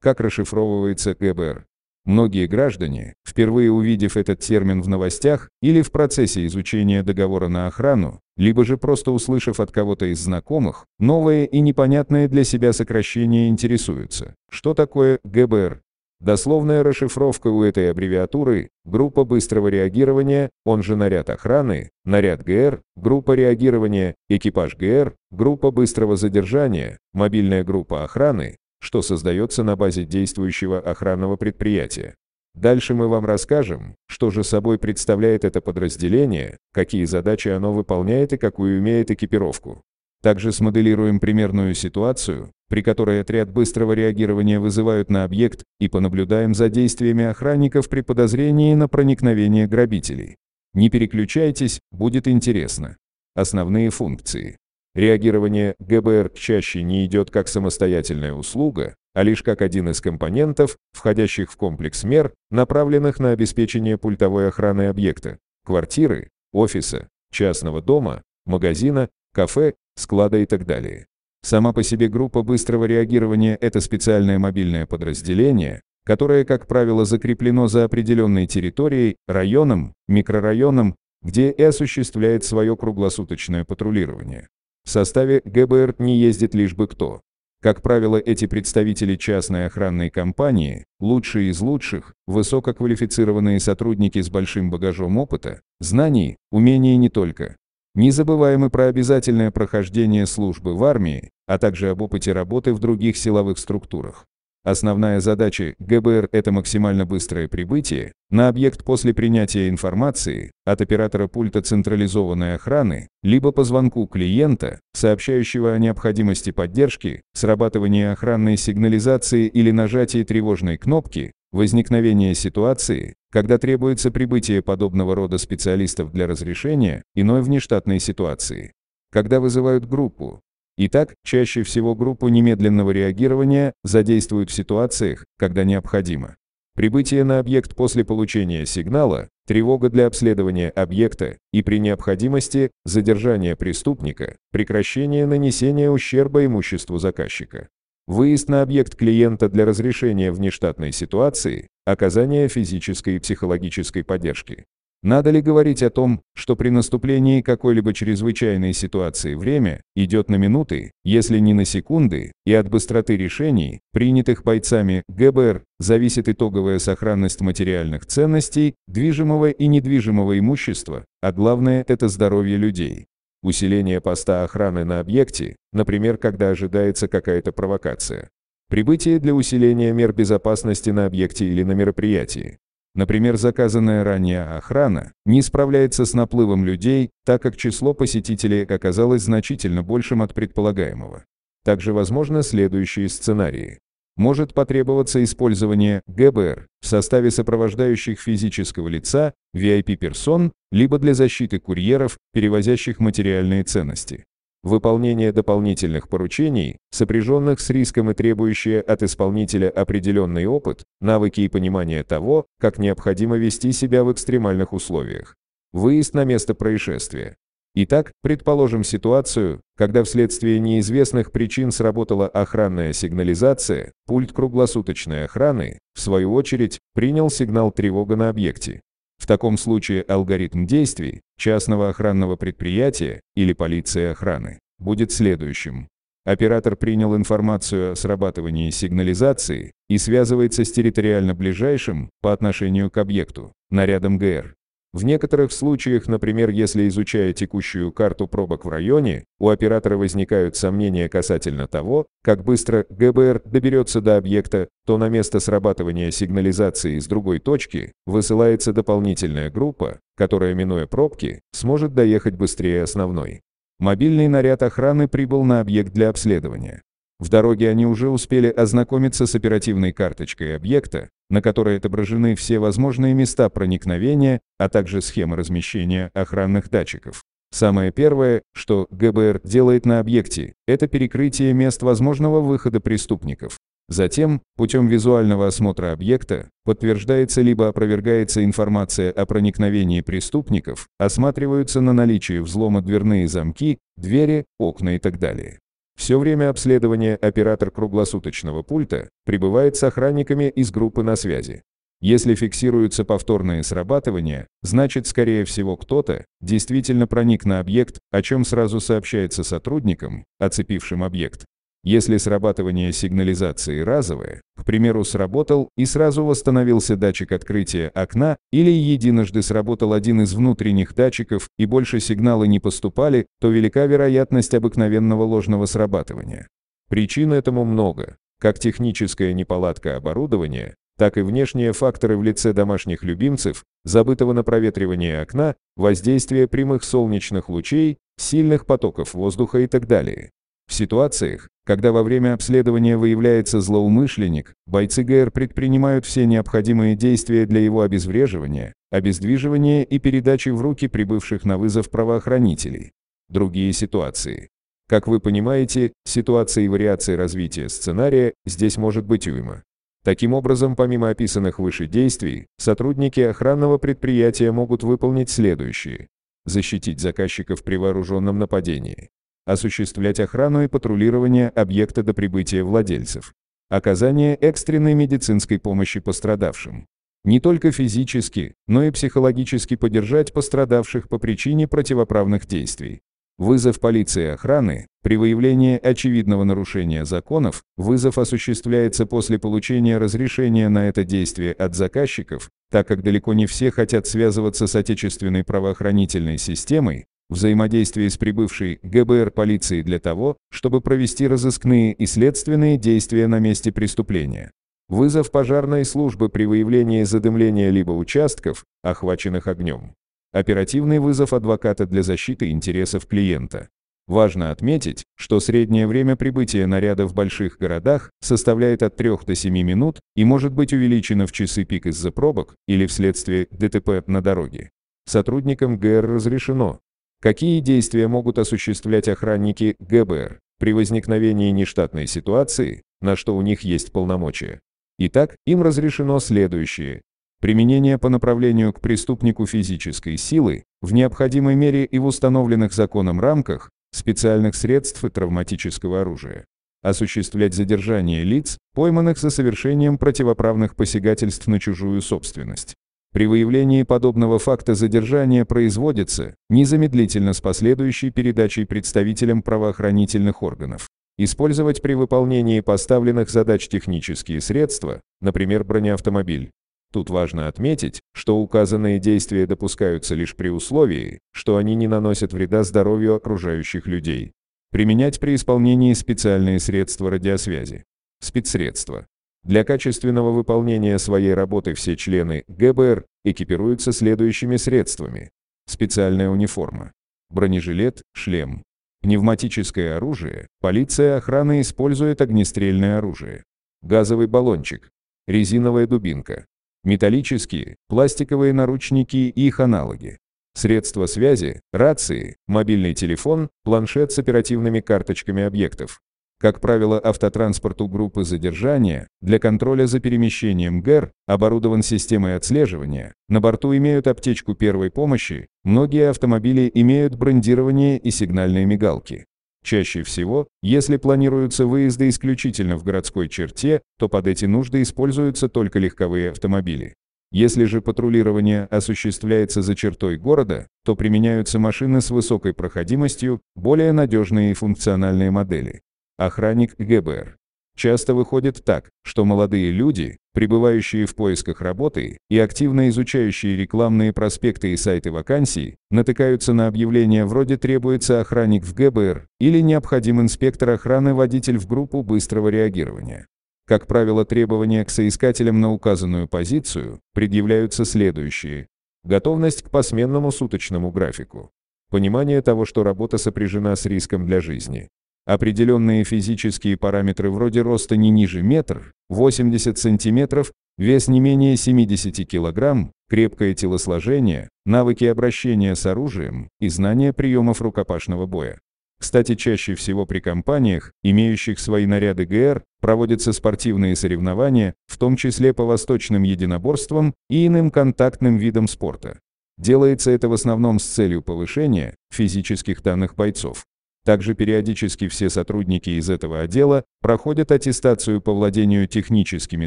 как расшифровывается ГБР. Многие граждане, впервые увидев этот термин в новостях или в процессе изучения договора на охрану, либо же просто услышав от кого-то из знакомых, новое и непонятное для себя сокращение интересуются. Что такое ГБР? Дословная расшифровка у этой аббревиатуры – группа быстрого реагирования, он же наряд охраны, наряд ГР, группа реагирования, экипаж ГР, группа быстрого задержания, мобильная группа охраны, что создается на базе действующего охранного предприятия. Дальше мы вам расскажем, что же собой представляет это подразделение, какие задачи оно выполняет и какую имеет экипировку. Также смоделируем примерную ситуацию, при которой отряд быстрого реагирования вызывают на объект и понаблюдаем за действиями охранников при подозрении на проникновение грабителей. Не переключайтесь, будет интересно. Основные функции. Реагирование ГБР чаще не идет как самостоятельная услуга, а лишь как один из компонентов, входящих в комплекс мер, направленных на обеспечение пультовой охраны объекта, квартиры, офиса, частного дома, магазина, кафе, склада и так далее. Сама по себе группа быстрого реагирования – это специальное мобильное подразделение, которое, как правило, закреплено за определенной территорией, районом, микрорайоном, где и осуществляет свое круглосуточное патрулирование. В составе ГБР не ездит лишь бы кто. Как правило, эти представители частной охранной компании, лучшие из лучших, высококвалифицированные сотрудники с большим багажом опыта, знаний, умений не только. Не забываем и про обязательное прохождение службы в армии, а также об опыте работы в других силовых структурах. Основная задача ГБР – это максимально быстрое прибытие на объект после принятия информации от оператора пульта централизованной охраны, либо по звонку клиента, сообщающего о необходимости поддержки, срабатывания охранной сигнализации или нажатии тревожной кнопки, возникновения ситуации, когда требуется прибытие подобного рода специалистов для разрешения иной внештатной ситуации. Когда вызывают группу, Итак, чаще всего группу немедленного реагирования задействуют в ситуациях, когда необходимо. Прибытие на объект после получения сигнала, тревога для обследования объекта и при необходимости задержание преступника, прекращение нанесения ущерба имуществу заказчика. Выезд на объект клиента для разрешения внештатной ситуации, оказание физической и психологической поддержки. Надо ли говорить о том, что при наступлении какой-либо чрезвычайной ситуации время идет на минуты, если не на секунды, и от быстроты решений, принятых бойцами ГБР, зависит итоговая сохранность материальных ценностей, движимого и недвижимого имущества, а главное – это здоровье людей. Усиление поста охраны на объекте, например, когда ожидается какая-то провокация. Прибытие для усиления мер безопасности на объекте или на мероприятии. Например, заказанная ранее охрана не справляется с наплывом людей, так как число посетителей оказалось значительно большим от предполагаемого. Также возможно следующие сценарии. Может потребоваться использование ГБР в составе сопровождающих физического лица, VIP-персон, либо для защиты курьеров, перевозящих материальные ценности. Выполнение дополнительных поручений, сопряженных с риском и требующие от исполнителя определенный опыт, навыки и понимание того, как необходимо вести себя в экстремальных условиях. Выезд на место происшествия. Итак, предположим ситуацию, когда вследствие неизвестных причин сработала охранная сигнализация, пульт круглосуточной охраны, в свою очередь, принял сигнал тревога на объекте. В таком случае алгоритм действий частного охранного предприятия или полиции охраны будет следующим. Оператор принял информацию о срабатывании сигнализации и связывается с территориально ближайшим по отношению к объекту, нарядом ГР. В некоторых случаях, например, если изучая текущую карту пробок в районе, у оператора возникают сомнения касательно того, как быстро ГБР доберется до объекта, то на место срабатывания сигнализации с другой точки высылается дополнительная группа, которая, минуя пробки, сможет доехать быстрее основной. Мобильный наряд охраны прибыл на объект для обследования. В дороге они уже успели ознакомиться с оперативной карточкой объекта, на которой отображены все возможные места проникновения, а также схемы размещения охранных датчиков. Самое первое, что ГБР делает на объекте, это перекрытие мест возможного выхода преступников. Затем, путем визуального осмотра объекта, подтверждается либо опровергается информация о проникновении преступников, осматриваются на наличие взлома дверные замки, двери, окна и так далее. Все время обследования оператор круглосуточного пульта пребывает с охранниками из группы на связи. Если фиксируются повторные срабатывания, значит, скорее всего, кто-то действительно проник на объект, о чем сразу сообщается сотрудникам, оцепившим объект. Если срабатывание сигнализации разовое, к примеру, сработал и сразу восстановился датчик открытия окна, или единожды сработал один из внутренних датчиков и больше сигналы не поступали, то велика вероятность обыкновенного ложного срабатывания. Причин этому много, как техническая неполадка оборудования, так и внешние факторы в лице домашних любимцев, забытого на проветривание окна, воздействие прямых солнечных лучей, сильных потоков воздуха и так далее. В ситуациях, когда во время обследования выявляется злоумышленник, бойцы ГР предпринимают все необходимые действия для его обезвреживания, обездвиживания и передачи в руки прибывших на вызов правоохранителей. Другие ситуации. Как вы понимаете, ситуации и вариации развития сценария здесь может быть уйма. Таким образом, помимо описанных выше действий, сотрудники охранного предприятия могут выполнить следующие. Защитить заказчиков при вооруженном нападении осуществлять охрану и патрулирование объекта до прибытия владельцев, оказание экстренной медицинской помощи пострадавшим. Не только физически, но и психологически поддержать пострадавших по причине противоправных действий. Вызов полиции охраны, при выявлении очевидного нарушения законов, вызов осуществляется после получения разрешения на это действие от заказчиков, так как далеко не все хотят связываться с отечественной правоохранительной системой, взаимодействии с прибывшей ГБР полицией для того, чтобы провести разыскные и следственные действия на месте преступления. Вызов пожарной службы при выявлении задымления либо участков, охваченных огнем. Оперативный вызов адвоката для защиты интересов клиента. Важно отметить, что среднее время прибытия наряда в больших городах составляет от 3 до 7 минут и может быть увеличено в часы пик из-за пробок или вследствие ДТП на дороге. Сотрудникам ГР разрешено Какие действия могут осуществлять охранники ГБР при возникновении нештатной ситуации, на что у них есть полномочия? Итак, им разрешено следующее. Применение по направлению к преступнику физической силы в необходимой мере и в установленных законом рамках специальных средств и травматического оружия. Осуществлять задержание лиц, пойманных за совершением противоправных посягательств на чужую собственность. При выявлении подобного факта задержания производится незамедлительно с последующей передачей представителям правоохранительных органов. Использовать при выполнении поставленных задач технические средства, например, бронеавтомобиль. Тут важно отметить, что указанные действия допускаются лишь при условии, что они не наносят вреда здоровью окружающих людей. Применять при исполнении специальные средства радиосвязи. Спецсредства. Для качественного выполнения своей работы все члены ГБР экипируются следующими средствами. Специальная униформа, бронежилет, шлем, пневматическое оружие, полиция охраны использует огнестрельное оружие, газовый баллончик, резиновая дубинка, металлические, пластиковые наручники и их аналоги, средства связи, рации, мобильный телефон, планшет с оперативными карточками объектов, как правило, автотранспорту группы задержания для контроля за перемещением ГЭР оборудован системой отслеживания, на борту имеют аптечку первой помощи, многие автомобили имеют брендирование и сигнальные мигалки. Чаще всего, если планируются выезды исключительно в городской черте, то под эти нужды используются только легковые автомобили. Если же патрулирование осуществляется за чертой города, то применяются машины с высокой проходимостью, более надежные и функциональные модели охранник ГБР. Часто выходит так, что молодые люди, пребывающие в поисках работы и активно изучающие рекламные проспекты и сайты вакансий, натыкаются на объявления вроде «требуется охранник в ГБР» или «необходим инспектор охраны водитель в группу быстрого реагирования». Как правило, требования к соискателям на указанную позицию предъявляются следующие. Готовность к посменному суточному графику. Понимание того, что работа сопряжена с риском для жизни. Определенные физические параметры вроде роста не ниже метр, 80 сантиметров, вес не менее 70 килограмм, крепкое телосложение, навыки обращения с оружием и знания приемов рукопашного боя. Кстати, чаще всего при компаниях, имеющих свои наряды ГР, проводятся спортивные соревнования, в том числе по восточным единоборствам и иным контактным видам спорта. Делается это в основном с целью повышения физических данных бойцов. Также периодически все сотрудники из этого отдела проходят аттестацию по владению техническими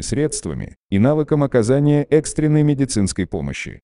средствами и навыкам оказания экстренной медицинской помощи.